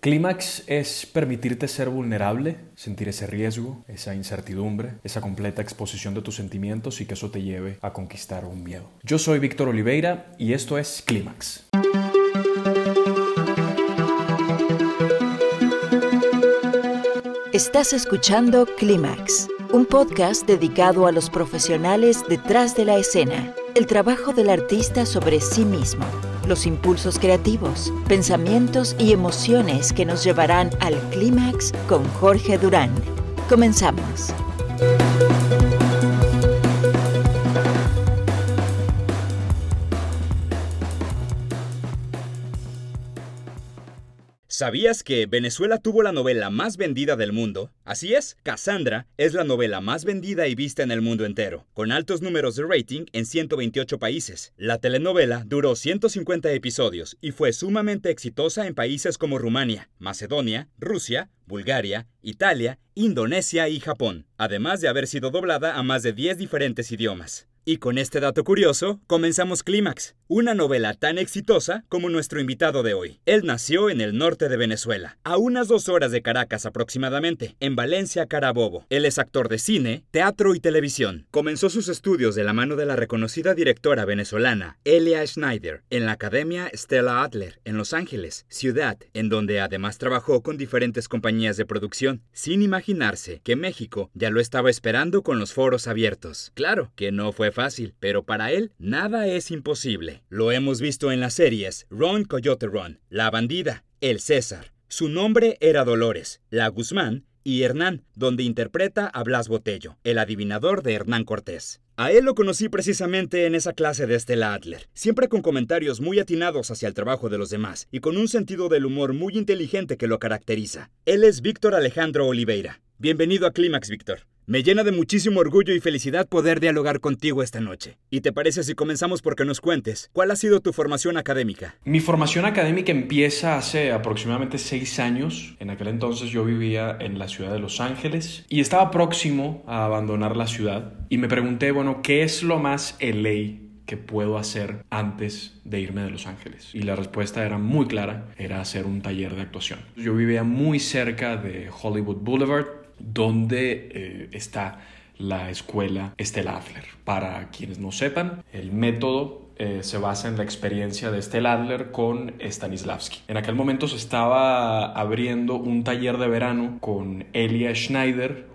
Clímax es permitirte ser vulnerable, sentir ese riesgo, esa incertidumbre, esa completa exposición de tus sentimientos y que eso te lleve a conquistar un miedo. Yo soy Víctor Oliveira y esto es Clímax. Estás escuchando Clímax, un podcast dedicado a los profesionales detrás de la escena, el trabajo del artista sobre sí mismo los impulsos creativos, pensamientos y emociones que nos llevarán al clímax con Jorge Durán. Comenzamos. ¿Sabías que Venezuela tuvo la novela más vendida del mundo? Así es, Cassandra es la novela más vendida y vista en el mundo entero, con altos números de rating en 128 países. La telenovela duró 150 episodios y fue sumamente exitosa en países como Rumania, Macedonia, Rusia, Bulgaria, Italia, Indonesia y Japón, además de haber sido doblada a más de 10 diferentes idiomas. Y con este dato curioso, comenzamos Clímax, una novela tan exitosa como nuestro invitado de hoy. Él nació en el norte de Venezuela, a unas dos horas de Caracas aproximadamente, en Valencia, Carabobo. Él es actor de cine, teatro y televisión. Comenzó sus estudios de la mano de la reconocida directora venezolana Elia Schneider en la Academia Stella Adler en Los Ángeles, ciudad en donde además trabajó con diferentes compañías de producción, sin imaginarse que México ya lo estaba esperando con los foros abiertos. Claro que no fue fácil, pero para él nada es imposible. Lo hemos visto en las series Ron Coyote Ron, La Bandida, El César. Su nombre era Dolores, La Guzmán y Hernán, donde interpreta a Blas Botello, el adivinador de Hernán Cortés. A él lo conocí precisamente en esa clase de Estela Adler, siempre con comentarios muy atinados hacia el trabajo de los demás y con un sentido del humor muy inteligente que lo caracteriza. Él es Víctor Alejandro Oliveira. Bienvenido a Clímax, Víctor. Me llena de muchísimo orgullo y felicidad poder dialogar contigo esta noche. ¿Y te parece si comenzamos porque nos cuentes cuál ha sido tu formación académica? Mi formación académica empieza hace aproximadamente seis años. En aquel entonces yo vivía en la ciudad de Los Ángeles y estaba próximo a abandonar la ciudad. Y me pregunté, bueno, ¿qué es lo más LA que puedo hacer antes de irme de Los Ángeles? Y la respuesta era muy clara, era hacer un taller de actuación. Yo vivía muy cerca de Hollywood Boulevard, donde eh, está la escuela Stella Adler. Para quienes no sepan, el método eh, se basa en la experiencia de Stella Adler con Stanislavski. En aquel momento se estaba abriendo un taller de verano con Elia Schneider,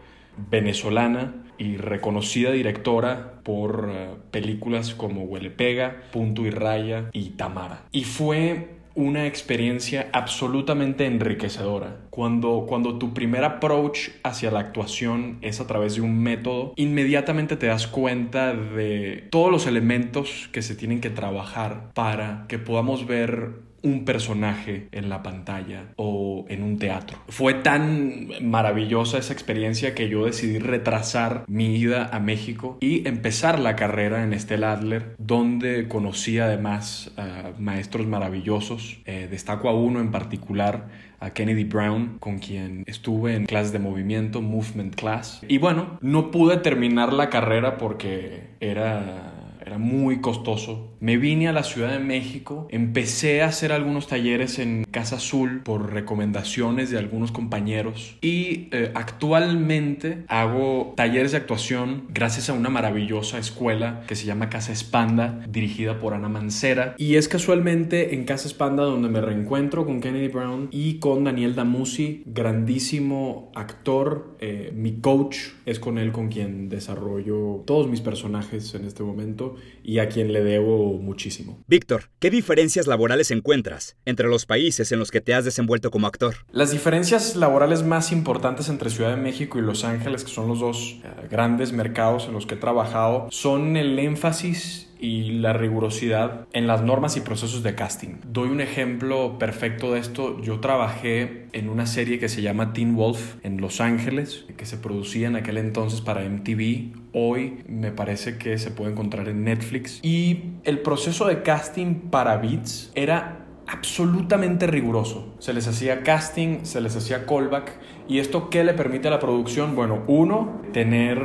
venezolana y reconocida directora por eh, películas como Huele Pega, Punto y Raya y Tamara. Y fue una experiencia absolutamente enriquecedora. Cuando, cuando tu primer approach hacia la actuación es a través de un método, inmediatamente te das cuenta de todos los elementos que se tienen que trabajar para que podamos ver un personaje en la pantalla o en un teatro. Fue tan maravillosa esa experiencia que yo decidí retrasar mi ida a México y empezar la carrera en Estela Adler, donde conocí además maestros maravillosos. Eh, destaco a uno en particular, a Kennedy Brown, con quien estuve en clases de movimiento, Movement Class. Y bueno, no pude terminar la carrera porque era era muy costoso. Me vine a la Ciudad de México, empecé a hacer algunos talleres en Casa Azul por recomendaciones de algunos compañeros y eh, actualmente hago talleres de actuación gracias a una maravillosa escuela que se llama Casa Espanda, dirigida por Ana Mancera. Y es casualmente en Casa Espanda donde me reencuentro con Kennedy Brown y con Daniel Damusi, grandísimo actor, eh, mi coach, es con él con quien desarrollo todos mis personajes en este momento y a quien le debo muchísimo. Víctor, ¿qué diferencias laborales encuentras entre los países en los que te has desenvuelto como actor? Las diferencias laborales más importantes entre Ciudad de México y Los Ángeles, que son los dos eh, grandes mercados en los que he trabajado, son el énfasis y la rigurosidad en las normas y procesos de casting. Doy un ejemplo perfecto de esto. Yo trabajé en una serie que se llama Teen Wolf en Los Ángeles, que se producía en aquel entonces para MTV. Hoy me parece que se puede encontrar en Netflix. Y el proceso de casting para Beats era absolutamente riguroso. Se les hacía casting, se les hacía callback. ¿Y esto qué le permite a la producción? Bueno, uno, tener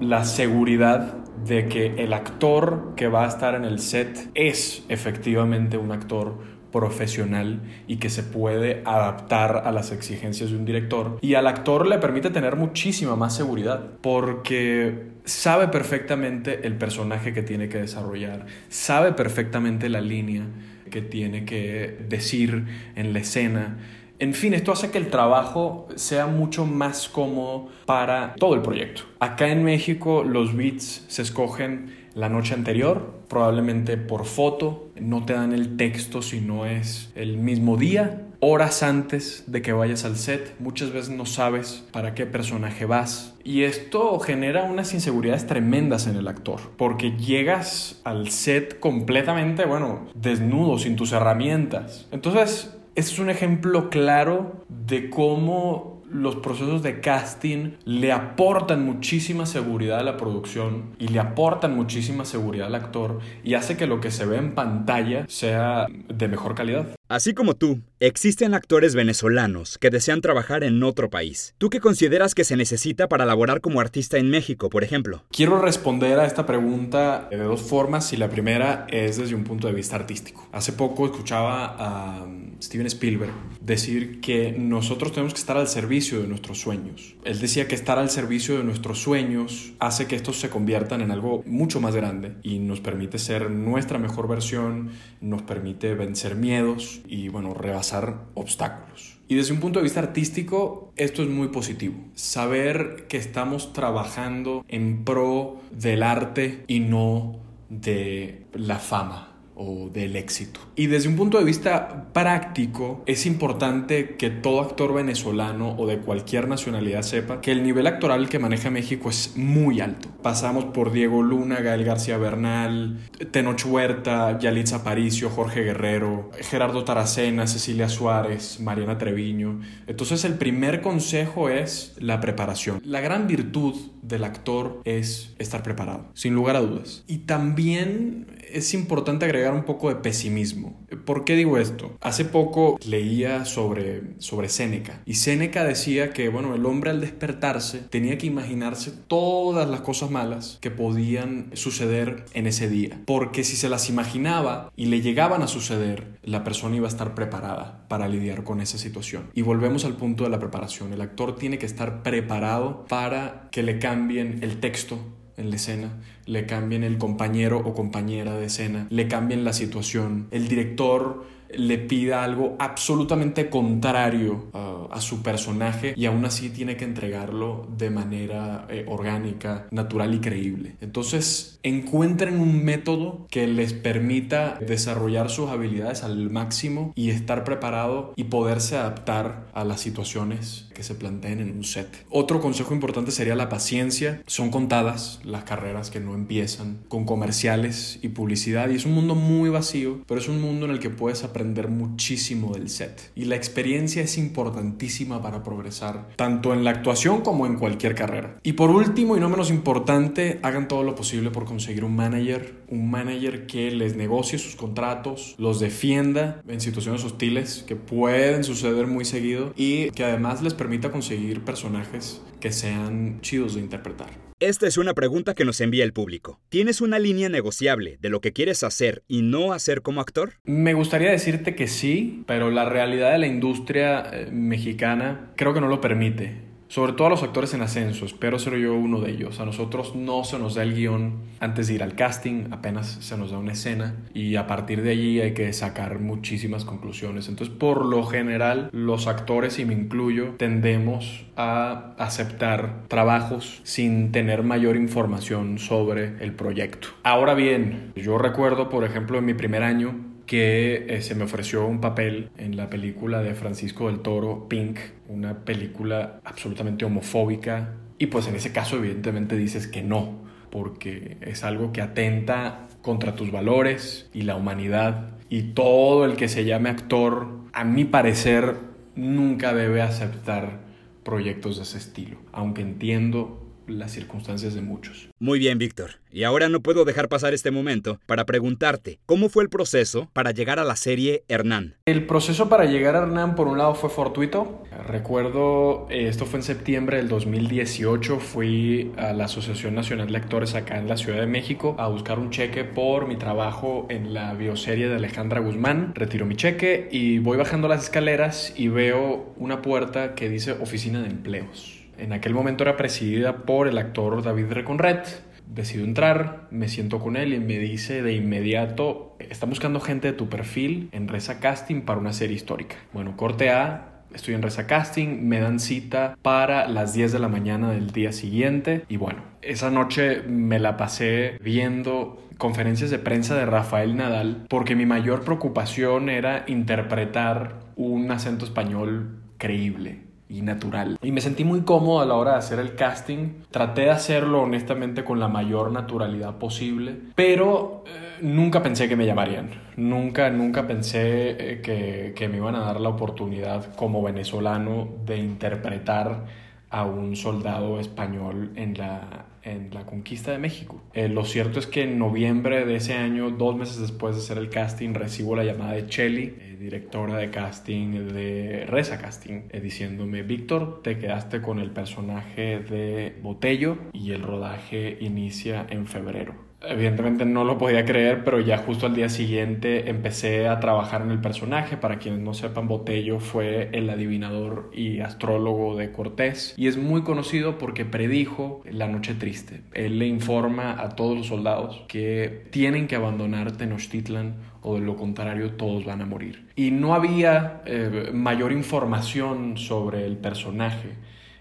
la seguridad de que el actor que va a estar en el set es efectivamente un actor profesional y que se puede adaptar a las exigencias de un director. Y al actor le permite tener muchísima más seguridad porque sabe perfectamente el personaje que tiene que desarrollar, sabe perfectamente la línea que tiene que decir en la escena. En fin, esto hace que el trabajo sea mucho más cómodo para todo el proyecto. Acá en México los beats se escogen la noche anterior, probablemente por foto, no te dan el texto si no es el mismo día, horas antes de que vayas al set, muchas veces no sabes para qué personaje vas. Y esto genera unas inseguridades tremendas en el actor, porque llegas al set completamente, bueno, desnudo, sin tus herramientas. Entonces, este es un ejemplo claro de cómo los procesos de casting le aportan muchísima seguridad a la producción y le aportan muchísima seguridad al actor y hace que lo que se ve en pantalla sea de mejor calidad. Así como tú, existen actores venezolanos que desean trabajar en otro país. ¿Tú qué consideras que se necesita para laborar como artista en México, por ejemplo? Quiero responder a esta pregunta de dos formas y la primera es desde un punto de vista artístico. Hace poco escuchaba a Steven Spielberg decir que nosotros tenemos que estar al servicio de nuestros sueños. Él decía que estar al servicio de nuestros sueños hace que estos se conviertan en algo mucho más grande y nos permite ser nuestra mejor versión, nos permite vencer miedos y bueno, rebasar obstáculos. Y desde un punto de vista artístico, esto es muy positivo. Saber que estamos trabajando en pro del arte y no de la fama o del éxito. Y desde un punto de vista práctico, es importante que todo actor venezolano o de cualquier nacionalidad sepa que el nivel actoral que maneja México es muy alto. Pasamos por Diego Luna, Gael García Bernal, Tenoch Huerta, Yalitza Aparicio, Jorge Guerrero, Gerardo Taracena, Cecilia Suárez, Mariana Treviño. Entonces el primer consejo es la preparación. La gran virtud del actor es estar preparado, sin lugar a dudas. Y también es importante agregar un poco de pesimismo. ¿Por qué digo esto? Hace poco leía sobre, sobre Séneca y Séneca decía que, bueno, el hombre al despertarse tenía que imaginarse todas las cosas malas que podían suceder en ese día. Porque si se las imaginaba y le llegaban a suceder, la persona iba a estar preparada para lidiar con esa situación. Y volvemos al punto de la preparación. El actor tiene que estar preparado para que le cambien el texto en la escena, le cambien el compañero o compañera de escena, le cambien la situación. El director le pida algo absolutamente contrario uh, a su personaje y aún así tiene que entregarlo de manera eh, orgánica, natural y creíble. Entonces encuentren un método que les permita desarrollar sus habilidades al máximo y estar preparado y poderse adaptar a las situaciones que se planteen en un set. Otro consejo importante sería la paciencia. Son contadas las carreras que no empiezan con comerciales y publicidad y es un mundo muy vacío, pero es un mundo en el que puedes aprender muchísimo del set. Y la experiencia es importantísima para progresar, tanto en la actuación como en cualquier carrera. Y por último, y no menos importante, hagan todo lo posible por conseguir un manager, un manager que les negocie sus contratos, los defienda en situaciones hostiles que pueden suceder muy seguido y que además les permita conseguir personajes que sean chidos de interpretar. Esta es una pregunta que nos envía el público. ¿Tienes una línea negociable de lo que quieres hacer y no hacer como actor? Me gustaría decirte que sí, pero la realidad de la industria eh, mexicana creo que no lo permite sobre todo a los actores en ascenso, espero ser yo uno de ellos. A nosotros no se nos da el guion antes de ir al casting, apenas se nos da una escena y a partir de allí hay que sacar muchísimas conclusiones. Entonces, por lo general, los actores, y me incluyo, tendemos a aceptar trabajos sin tener mayor información sobre el proyecto. Ahora bien, yo recuerdo, por ejemplo, en mi primer año, que eh, se me ofreció un papel en la película de Francisco del Toro, Pink, una película absolutamente homofóbica. Y pues en ese caso evidentemente dices que no, porque es algo que atenta contra tus valores y la humanidad. Y todo el que se llame actor, a mi parecer, nunca debe aceptar proyectos de ese estilo. Aunque entiendo las circunstancias de muchos. Muy bien, Víctor. Y ahora no puedo dejar pasar este momento para preguntarte, ¿cómo fue el proceso para llegar a la serie Hernán? El proceso para llegar a Hernán, por un lado, fue fortuito. Recuerdo, eh, esto fue en septiembre del 2018, fui a la Asociación Nacional de Actores acá en la Ciudad de México a buscar un cheque por mi trabajo en la bioserie de Alejandra Guzmán. Retiro mi cheque y voy bajando las escaleras y veo una puerta que dice Oficina de Empleos. En aquel momento era presidida por el actor David Reconret. Decido entrar, me siento con él y me dice de inmediato, está buscando gente de tu perfil en Reza Casting para una serie histórica. Bueno, corte A, estoy en Reza Casting, me dan cita para las 10 de la mañana del día siguiente y bueno, esa noche me la pasé viendo conferencias de prensa de Rafael Nadal porque mi mayor preocupación era interpretar un acento español creíble y natural. Y me sentí muy cómodo a la hora de hacer el casting. Traté de hacerlo honestamente con la mayor naturalidad posible, pero eh, nunca pensé que me llamarían. Nunca, nunca pensé eh, que, que me iban a dar la oportunidad como venezolano de interpretar a un soldado español en la, en la conquista de México. Eh, lo cierto es que en noviembre de ese año, dos meses después de hacer el casting, recibo la llamada de Chelly, eh, directora de casting de Reza Casting, eh, diciéndome, Víctor, te quedaste con el personaje de Botello y el rodaje inicia en febrero. Evidentemente no lo podía creer, pero ya justo al día siguiente empecé a trabajar en el personaje. Para quienes no sepan, Botello fue el adivinador y astrólogo de Cortés y es muy conocido porque predijo la noche triste. Él le informa a todos los soldados que tienen que abandonar Tenochtitlan o de lo contrario todos van a morir. Y no había eh, mayor información sobre el personaje.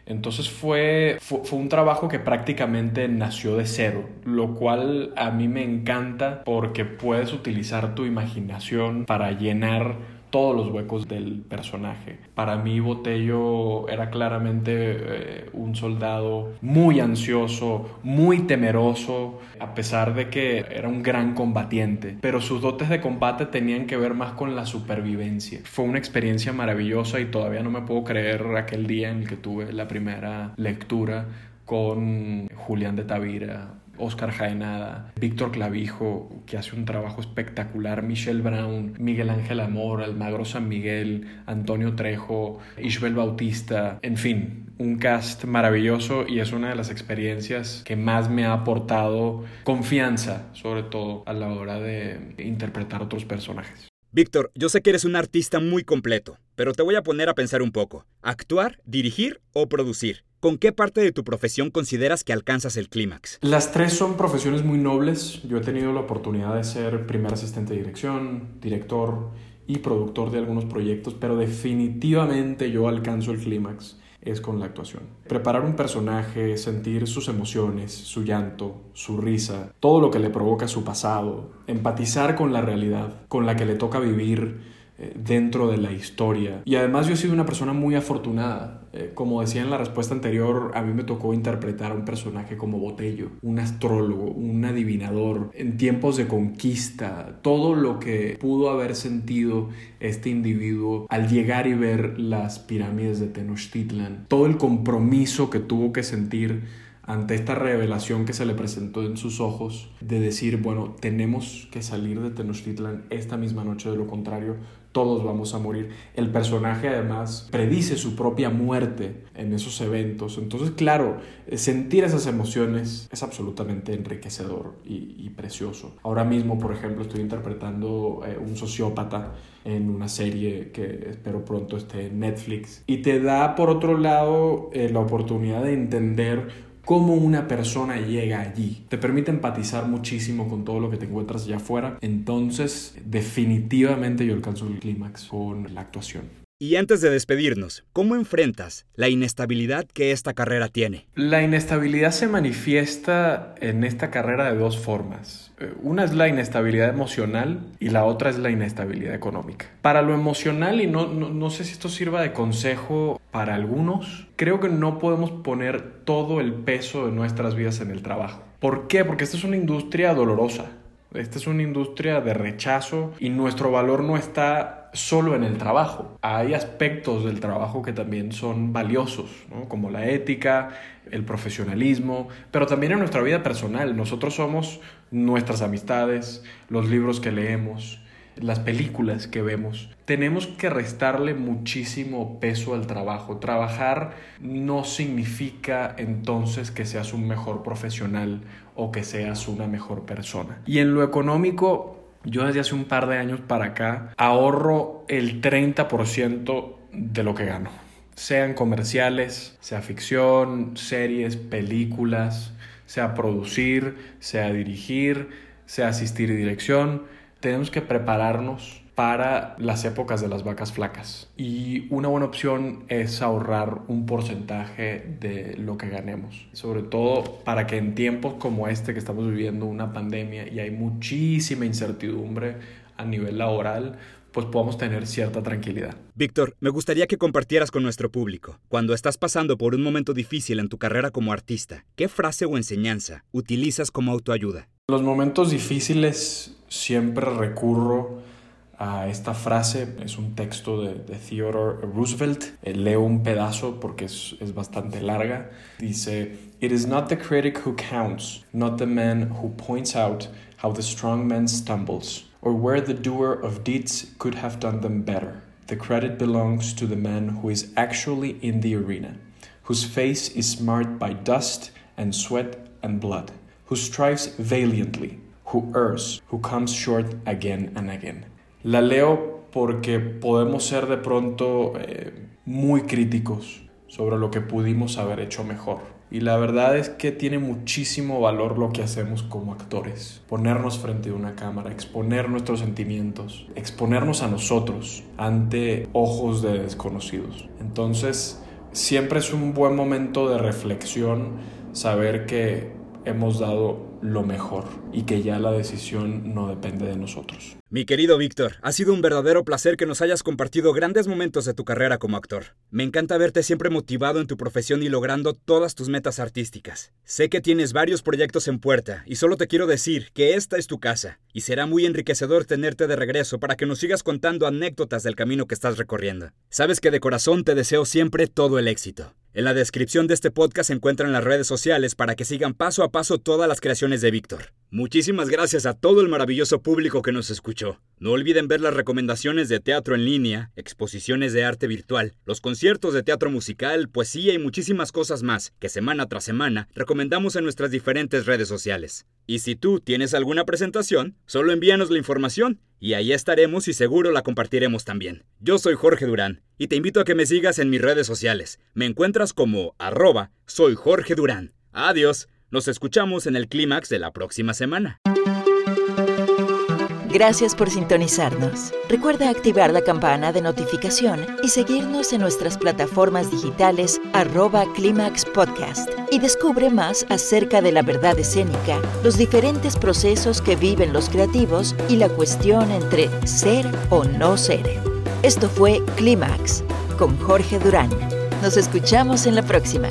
Entonces fue, fue, un trabajo que prácticamente nació de cero, lo cual a mí me encanta porque puedes utilizar tu imaginación para llenar todos los huecos del personaje. Para mí Botello era claramente eh, un soldado muy ansioso, muy temeroso, a pesar de que era un gran combatiente, pero sus dotes de combate tenían que ver más con la supervivencia. Fue una experiencia maravillosa y todavía no me puedo creer aquel día en el que tuve la primera lectura con Julián de Tavira, Oscar Jaenada, Víctor Clavijo, que hace un trabajo espectacular, Michelle Brown, Miguel Ángel Amor, Almagro San Miguel, Antonio Trejo, Isabel Bautista, en fin, un cast maravilloso y es una de las experiencias que más me ha aportado confianza, sobre todo a la hora de interpretar otros personajes. Víctor, yo sé que eres un artista muy completo, pero te voy a poner a pensar un poco. ¿Actuar, dirigir o producir? ¿Con qué parte de tu profesión consideras que alcanzas el clímax? Las tres son profesiones muy nobles. Yo he tenido la oportunidad de ser primer asistente de dirección, director y productor de algunos proyectos, pero definitivamente yo alcanzo el clímax es con la actuación. Preparar un personaje, sentir sus emociones, su llanto, su risa, todo lo que le provoca su pasado, empatizar con la realidad con la que le toca vivir eh, dentro de la historia. Y además yo he sido una persona muy afortunada. Eh, como decía en la respuesta anterior, a mí me tocó interpretar a un personaje como Botello, un astrólogo, un adivinador, en tiempos de conquista, todo lo que pudo haber sentido este individuo al llegar y ver las pirámides de Tenochtitlan, todo el compromiso que tuvo que sentir ante esta revelación que se le presentó en sus ojos de decir, bueno, tenemos que salir de Tenochtitlan esta misma noche, de lo contrario, todos vamos a morir. El personaje además predice su propia muerte en esos eventos. Entonces, claro, sentir esas emociones es absolutamente enriquecedor y, precioso. Ahora mismo, por ejemplo, estoy interpretando eh, un sociópata en una serie que espero pronto esté en Netflix. Y te da, por otro lado, eh, la oportunidad de entender cómo una persona llega allí. Te permite empatizar muchísimo con todo lo que te encuentras allá afuera. Entonces, definitivamente yo alcanzo el clímax con la actuación. Y antes de despedirnos, ¿cómo enfrentas la inestabilidad que esta carrera tiene? La inestabilidad se manifiesta en esta carrera de dos formas. Eh, una es la inestabilidad emocional y la otra es la inestabilidad económica. Para lo emocional, y no, no, sé si esto sirva de consejo para algunos, creo que no podemos poner todo el peso de nuestras vidas en el trabajo. ¿Por qué? Porque esta es una industria dolorosa Esta es una industria de rechazo y nuestro valor no está solo en el trabajo. Hay aspectos del trabajo que también son valiosos, como la ética, el profesionalismo, pero también en nuestra vida personal. Nosotros somos nuestras amistades, los libros que leemos, las películas que vemos. Tenemos que restarle muchísimo peso al trabajo. Trabajar no significa entonces que seas un mejor profesional o que seas una mejor persona. Y en lo económico, yo desde hace un par de años para acá ahorro el 30% de lo que gano. Sean comerciales, sea ficción, series, películas, sea producir, sea dirigir, sea asistir y dirección tenemos que prepararnos para las épocas de las vacas flacas. Y una buena opción es ahorrar un porcentaje de lo que ganemos. Sobre todo para que en tiempos como este que estamos viviendo una pandemia y hay muchísima incertidumbre a nivel laboral, pues podamos tener cierta tranquilidad. Víctor, me gustaría que compartieras con nuestro público, cuando estás pasando por un momento difícil en tu carrera como artista, ¿qué frase o enseñanza utilizas como autoayuda? Los momentos difíciles siempre recurro a esta frase, es un texto de, Theodore Roosevelt, eh, leo un pedazo porque es, es bastante larga, dice, It is not the critic who counts, not the man who points out how the strong man stumbles, or where the doer of deeds could have done them better. The credit belongs to the man who is actually in the arena, whose face is marred by dust and sweat and blood, who strives valiantly, who errs, who comes short again and again. La leo porque podemos ser de pronto eh, muy críticos sobre lo que pudimos haber hecho mejor. Y la verdad es que tiene muchísimo valor lo que hacemos como actores. Ponernos frente a una cámara, exponer nuestros sentimientos, exponernos a nosotros ante ojos de desconocidos. Entonces, siempre es un buen momento de reflexión saber que hemos dado lo mejor y que ya la decisión no depende de nosotros. Mi querido Víctor, ha sido un verdadero placer que nos hayas compartido grandes momentos de tu carrera como actor. Me encanta verte siempre motivado en tu profesión y logrando todas tus metas artísticas. Sé que tienes varios proyectos en puerta y solo te quiero decir que esta es tu casa y será muy enriquecedor tenerte de regreso para que nos sigas contando anécdotas del camino que estás recorriendo. Sabes que de corazón te deseo siempre todo el éxito. En la descripción de este podcast se encuentran las redes sociales para que sigan paso a paso todas las creaciones de Víctor. Muchísimas gracias a todo el maravilloso público que nos escuchó. No olviden ver las recomendaciones de teatro en línea, exposiciones de arte virtual, los conciertos de teatro musical, poesía y muchísimas cosas más que semana tras semana recomendamos en nuestras diferentes redes sociales. Y si tú tienes alguna presentación, solo envíanos la información y ahí estaremos y seguro la compartiremos también. Yo soy Jorge Durán y te invito a que me sigas en mis redes sociales. Me encuentras como arroba soy Jorge Durán. Adiós. Nos escuchamos en el clímax de la próxima semana. Gracias por sintonizarnos. Recuerda activar la campana de notificación y seguirnos en nuestras plataformas digitales arroba Clímax Podcast y descubre más acerca de la verdad escénica, los diferentes procesos que viven los creativos y la cuestión entre ser o no ser. Esto fue Clímax con Jorge Durán. Nos escuchamos en la próxima.